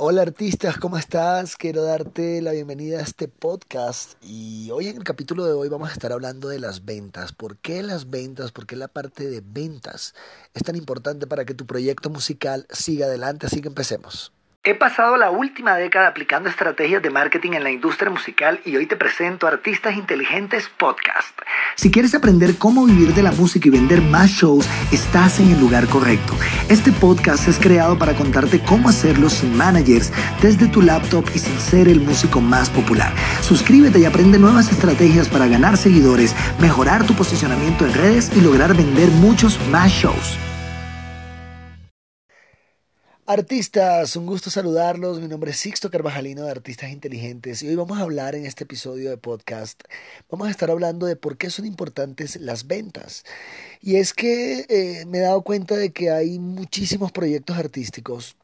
Hola artistas, ¿cómo estás? Quiero darte la bienvenida a este podcast y hoy en el capítulo de hoy vamos a estar hablando de las ventas. ¿Por qué las ventas? ¿Por qué la parte de ventas es tan importante para que tu proyecto musical siga adelante? Así que empecemos. He pasado la última década aplicando estrategias de marketing en la industria musical y hoy te presento Artistas Inteligentes Podcast. Si quieres aprender cómo vivir de la música y vender más shows, estás en el lugar correcto. Este podcast es creado para contarte cómo hacerlo sin managers, desde tu laptop y sin ser el músico más popular. Suscríbete y aprende nuevas estrategias para ganar seguidores, mejorar tu posicionamiento en redes y lograr vender muchos más shows. Artistas, un gusto saludarlos. Mi nombre es Sixto Carvajalino de Artistas Inteligentes y hoy vamos a hablar en este episodio de podcast, vamos a estar hablando de por qué son importantes las ventas. Y es que eh, me he dado cuenta de que hay muchísimos proyectos artísticos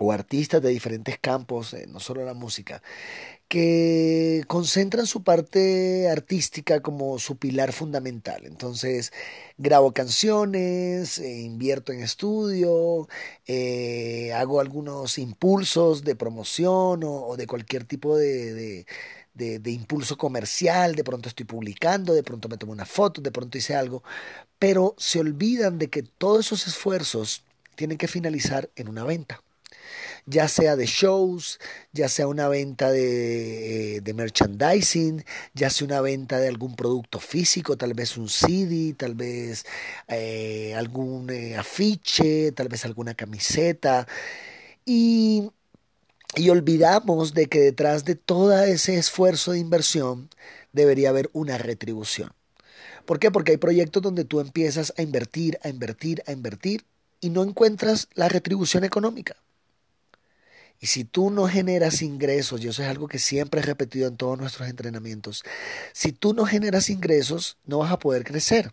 o artistas de diferentes campos, eh, no solo la música, que concentran su parte artística como su pilar fundamental. Entonces, grabo canciones, eh, invierto en estudio, eh, hago algunos impulsos de promoción o, de cualquier tipo de, de, impulso comercial, de pronto estoy publicando, de pronto me tomo una foto, de pronto hice algo, pero se olvidan de que todos esos esfuerzos tienen que finalizar en una venta ya sea de shows, ya sea una venta de, eh, de, merchandising, ya sea una venta de algún producto físico, tal vez un CD, tal vez eh, algún eh, afiche, tal vez alguna camiseta. Y, y olvidamos de que detrás de todo ese esfuerzo de inversión debería haber una retribución. ¿Por qué? Porque hay proyectos donde tú empiezas a invertir, a invertir, a invertir y no encuentras la retribución económica. Y si tú no generas ingresos, y eso es algo que siempre he repetido en todos nuestros entrenamientos, si tú no generas ingresos, no vas a poder crecer.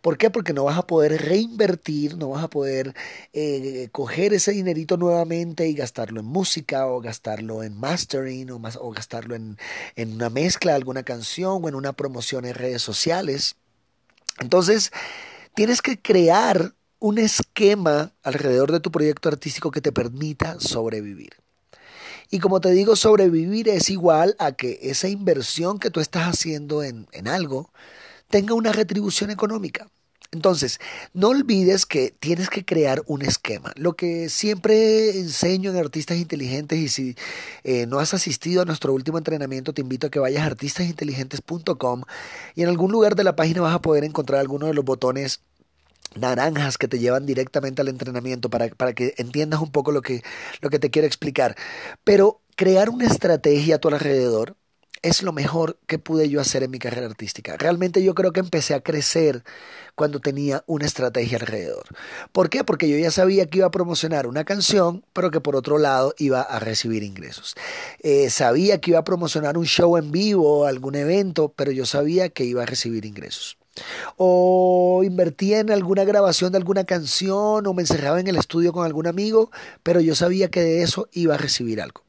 ¿Por qué? Porque no vas a poder reinvertir, no vas a poder eh, coger ese dinerito nuevamente y gastarlo en música o gastarlo en mastering o, gastarlo en, en una mezcla de alguna canción o en una promoción en redes sociales. Entonces, tienes que crear un esquema alrededor de tu proyecto artístico que te permita sobrevivir. Y como te digo, sobrevivir es igual a que esa inversión que tú estás haciendo en, en algo tenga una retribución económica. Entonces, no olvides que tienes que crear un esquema. Lo que siempre enseño en Artistas Inteligentes y si eh, no has asistido a nuestro último entrenamiento, te invito a que vayas a artistasinteligentes.com y en algún lugar de la página vas a poder encontrar alguno de los botones naranjas que te llevan directamente al entrenamiento para, para que entiendas un poco lo que, lo que te quiero explicar. Pero crear una estrategia a tu alrededor es lo mejor que pude yo hacer en mi carrera artística. Realmente yo creo que empecé a crecer cuando tenía una estrategia alrededor. ¿Por qué? Porque yo ya sabía que iba a promocionar una canción, pero que por otro lado iba a recibir ingresos. Eh, sabía que iba a promocionar un show en vivo, algún evento, pero yo sabía que iba a recibir ingresos o invertía en alguna grabación de alguna canción o me encerraba en el estudio con algún amigo, pero yo sabía que de eso iba a recibir algo.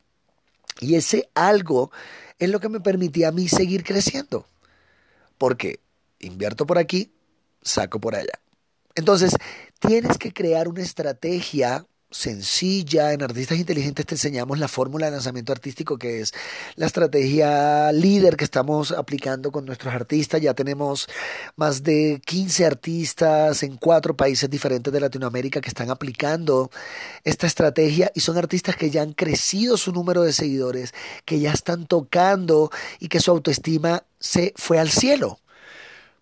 Y ese algo es lo que me permitía a mí seguir creciendo. Porque invierto por aquí, saco por allá. Entonces, tienes que crear una estrategia sencilla. En Artistas Inteligentes te enseñamos la fórmula de lanzamiento artístico, que es la estrategia líder que estamos aplicando con nuestros artistas. Ya tenemos más de 15 artistas en cuatro países diferentes de Latinoamérica que están aplicando esta estrategia y son artistas que ya han crecido su número de seguidores, que ya están tocando y que su autoestima se fue al cielo.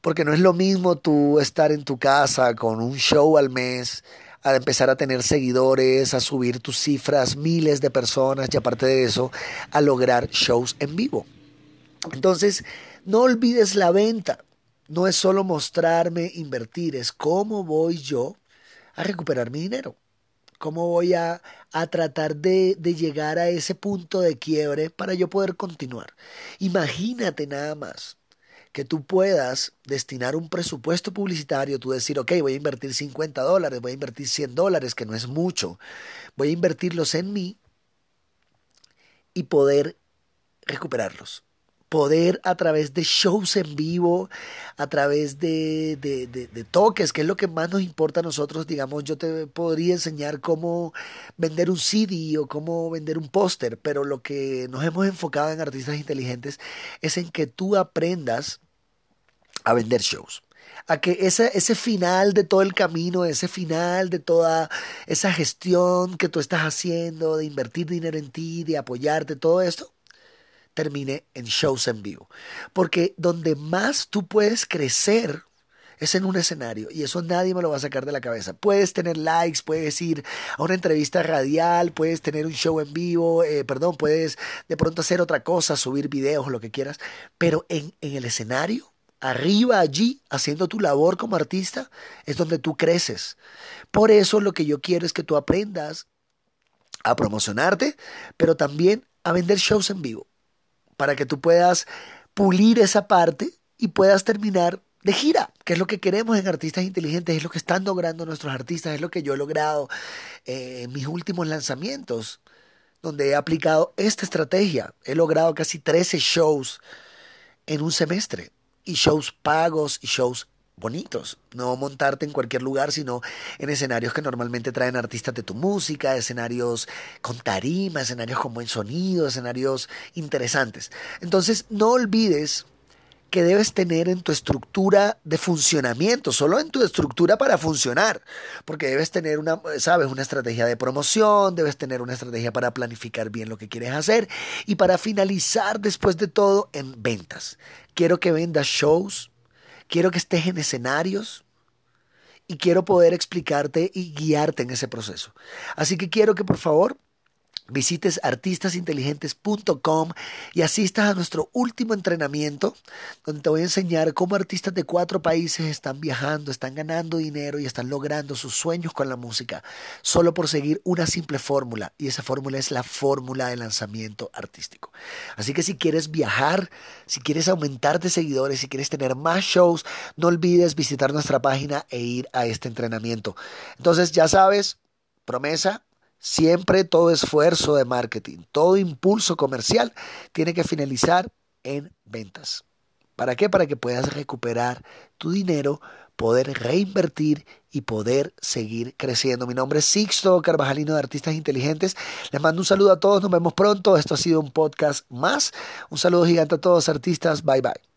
Porque no es lo mismo tú estar en tu casa con un show al mes a empezar a tener seguidores, a subir tus cifras, miles de personas y aparte de eso, a lograr shows en vivo. Entonces, no olvides la venta. No es solo mostrarme, invertir, es cómo voy yo a recuperar mi dinero. ¿Cómo voy a, a tratar de, de, llegar a ese punto de quiebre para yo poder continuar? Imagínate nada más que tú puedas destinar un presupuesto publicitario, tú decir, ok, voy a invertir 50 dólares, voy a invertir 100 dólares, que no es mucho, voy a invertirlos en mí y poder recuperarlos, poder a través de shows en vivo, a través de, de, de, toques, que es lo que más nos importa a nosotros, digamos, yo te podría enseñar cómo vender un CD o cómo vender un póster, pero lo que nos hemos enfocado en artistas inteligentes es en que tú aprendas a vender shows a que ese, ese final de todo el camino, ese final de toda esa gestión que tú estás haciendo, de invertir dinero en ti, de apoyarte, todo esto, termine en shows en vivo. Porque donde más tú puedes crecer es en un escenario y eso nadie me lo va a sacar de la cabeza. Puedes tener likes, puedes ir a una entrevista radial, puedes tener un show en vivo, eh, perdón, puedes de pronto hacer otra cosa, subir videos, lo que quieras, pero en, en el escenario, arriba allí, haciendo tu labor como artista, es donde tú creces. Por eso lo que yo quiero es que tú aprendas a promocionarte, pero también a vender shows en vivo para que tú puedas pulir esa parte y puedas terminar de gira, que es lo que queremos en Artistas Inteligentes, es lo que están logrando nuestros artistas, es lo que yo he logrado eh, en mis últimos lanzamientos, donde he aplicado esta estrategia. He logrado casi 13 shows en un semestre, y shows pagos y shows bonitos, no montarte en cualquier lugar, sino en escenarios que normalmente traen artistas de tu música, escenarios con tarima, escenarios con buen sonido, escenarios interesantes. Entonces, no olvides que debes tener en tu estructura de funcionamiento, solo en tu estructura para funcionar, porque debes tener una, sabes, una estrategia de promoción, debes tener una estrategia para planificar bien lo que quieres hacer y para finalizar después de todo en ventas. Quiero que vendas shows, quiero que estés en escenarios y quiero poder explicarte y guiarte en ese proceso. Así que quiero que por favor visites artistasinteligentes.com y asistas a nuestro último entrenamiento, donde te voy a enseñar cómo artistas de cuatro países están viajando, están ganando dinero y están logrando sus sueños con la música, solo por seguir una simple fórmula, y esa fórmula es la fórmula de lanzamiento artístico. Así que si quieres viajar, si quieres aumentar de seguidores, si quieres tener más shows, no olvides visitar nuestra página e ir a este entrenamiento. Entonces, ya sabes, promesa, Siempre todo esfuerzo de marketing, todo impulso comercial tiene que finalizar en ventas. ¿Para qué? Para que puedas recuperar tu dinero, poder reinvertir y poder seguir creciendo. Mi nombre es Sixto Carvajalino de Artistas Inteligentes. Les mando un saludo a todos, nos vemos pronto. Esto ha sido un podcast más. Un saludo gigante a todos artistas. Bye bye.